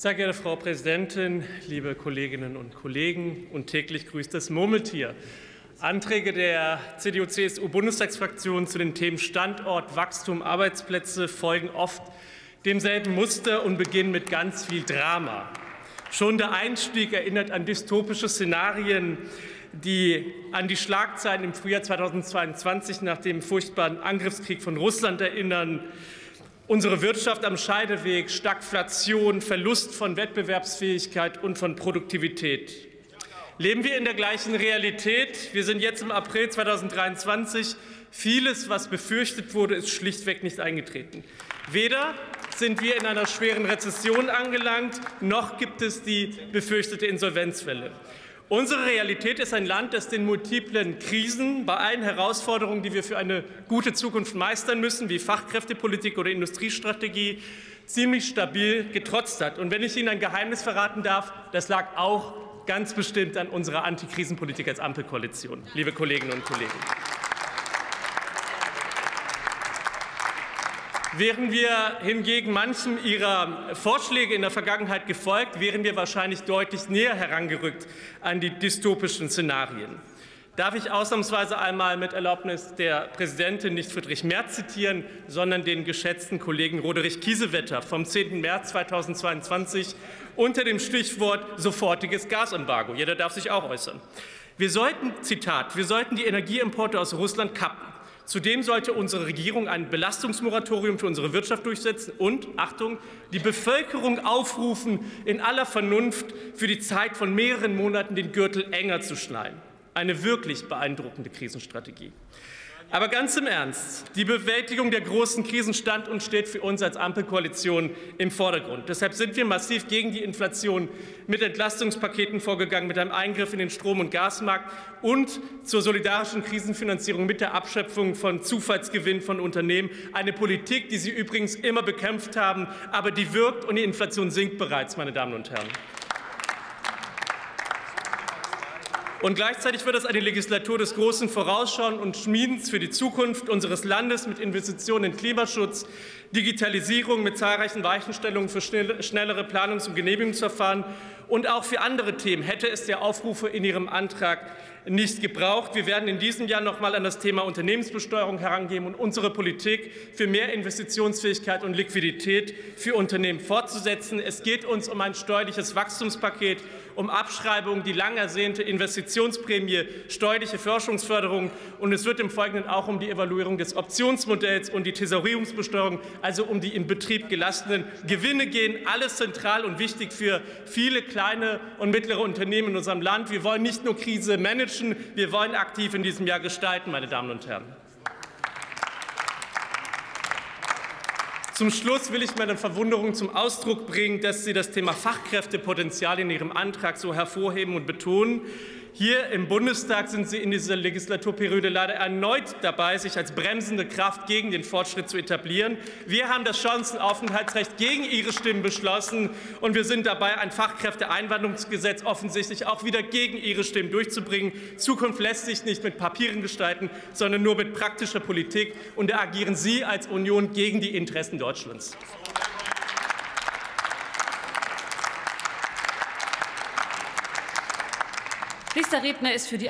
Sehr geehrte Frau Präsidentin, liebe Kolleginnen und Kollegen und täglich grüßt das Murmeltier. Anträge der CDU-CSU-Bundestagsfraktion zu den Themen Standort, Wachstum, Arbeitsplätze folgen oft demselben Muster und beginnen mit ganz viel Drama. Schon der Einstieg erinnert an dystopische Szenarien, die an die Schlagzeilen im Frühjahr 2022 nach dem furchtbaren Angriffskrieg von Russland erinnern. Unsere Wirtschaft am Scheideweg, Stagflation, Verlust von Wettbewerbsfähigkeit und von Produktivität. Leben wir in der gleichen Realität? Wir sind jetzt im April 2023. Vieles, was befürchtet wurde, ist schlichtweg nicht eingetreten. Weder sind wir in einer schweren Rezession angelangt, noch gibt es die befürchtete Insolvenzwelle. Unsere Realität ist ein Land, das den multiplen Krisen bei allen Herausforderungen, die wir für eine gute Zukunft meistern müssen, wie Fachkräftepolitik oder Industriestrategie, ziemlich stabil getrotzt hat. Und wenn ich Ihnen ein Geheimnis verraten darf, das lag auch ganz bestimmt an unserer Antikrisenpolitik als Ampelkoalition, liebe Kolleginnen und Kollegen. Wären wir hingegen manchen Ihrer Vorschläge in der Vergangenheit gefolgt, wären wir wahrscheinlich deutlich näher herangerückt an die dystopischen Szenarien. Darf ich ausnahmsweise einmal mit Erlaubnis der Präsidentin nicht Friedrich Merz zitieren, sondern den geschätzten Kollegen Roderich Kiesewetter vom 10. März 2022 unter dem Stichwort sofortiges Gasembargo. Jeder darf sich auch äußern. Wir sollten, Zitat, wir sollten die Energieimporte aus Russland kappen. Zudem sollte unsere Regierung ein Belastungsmoratorium für unsere Wirtschaft durchsetzen und, Achtung, die Bevölkerung aufrufen, in aller Vernunft für die Zeit von mehreren Monaten den Gürtel enger zu schneiden. Eine wirklich beeindruckende Krisenstrategie. Aber ganz im Ernst, die Bewältigung der großen Krisen stand und steht für uns als Ampelkoalition im Vordergrund. Deshalb sind wir massiv gegen die Inflation mit Entlastungspaketen vorgegangen, mit einem Eingriff in den Strom- und Gasmarkt und zur solidarischen Krisenfinanzierung mit der Abschöpfung von Zufallsgewinn von Unternehmen. Eine Politik, die Sie übrigens immer bekämpft haben, aber die wirkt und die Inflation sinkt bereits, meine Damen und Herren. Und gleichzeitig wird es eine Legislatur des großen Vorausschauen und Schmiedens für die Zukunft unseres Landes mit Investitionen in Klimaschutz, Digitalisierung, mit zahlreichen Weichenstellungen für schnellere Planungs- und Genehmigungsverfahren und auch für andere Themen hätte es der Aufrufe in Ihrem Antrag nicht gebraucht. Wir werden in diesem Jahr noch mal an das Thema Unternehmensbesteuerung herangehen und unsere Politik für mehr Investitionsfähigkeit und Liquidität für Unternehmen fortzusetzen. Es geht uns um ein steuerliches Wachstumspaket, um Abschreibung, die lang ersehnte Investitionsprämie, steuerliche Forschungsförderung und es wird im Folgenden auch um die Evaluierung des Optionsmodells und die Thesaurierungsbesteuerung, also um die in Betrieb gelassenen Gewinne gehen. Alles zentral und wichtig für viele kleine und mittlere Unternehmen in unserem Land. Wir wollen nicht nur Krise managen. Wir wollen aktiv in diesem Jahr gestalten, meine Damen und Herren. Zum Schluss will ich meine Verwunderung zum Ausdruck bringen, dass Sie das Thema Fachkräftepotenzial in Ihrem Antrag so hervorheben und betonen. Hier im Bundestag sind Sie in dieser Legislaturperiode leider erneut dabei, sich als bremsende Kraft gegen den Fortschritt zu etablieren. Wir haben das Chancenaufenthaltsrecht gegen Ihre Stimmen beschlossen, und wir sind dabei, ein Fachkräfteeinwanderungsgesetz offensichtlich auch wieder gegen Ihre Stimmen durchzubringen. Zukunft lässt sich nicht mit Papieren gestalten, sondern nur mit praktischer Politik. Und da agieren Sie als Union gegen die Interessen Deutschlands. Nächster Redner ist für die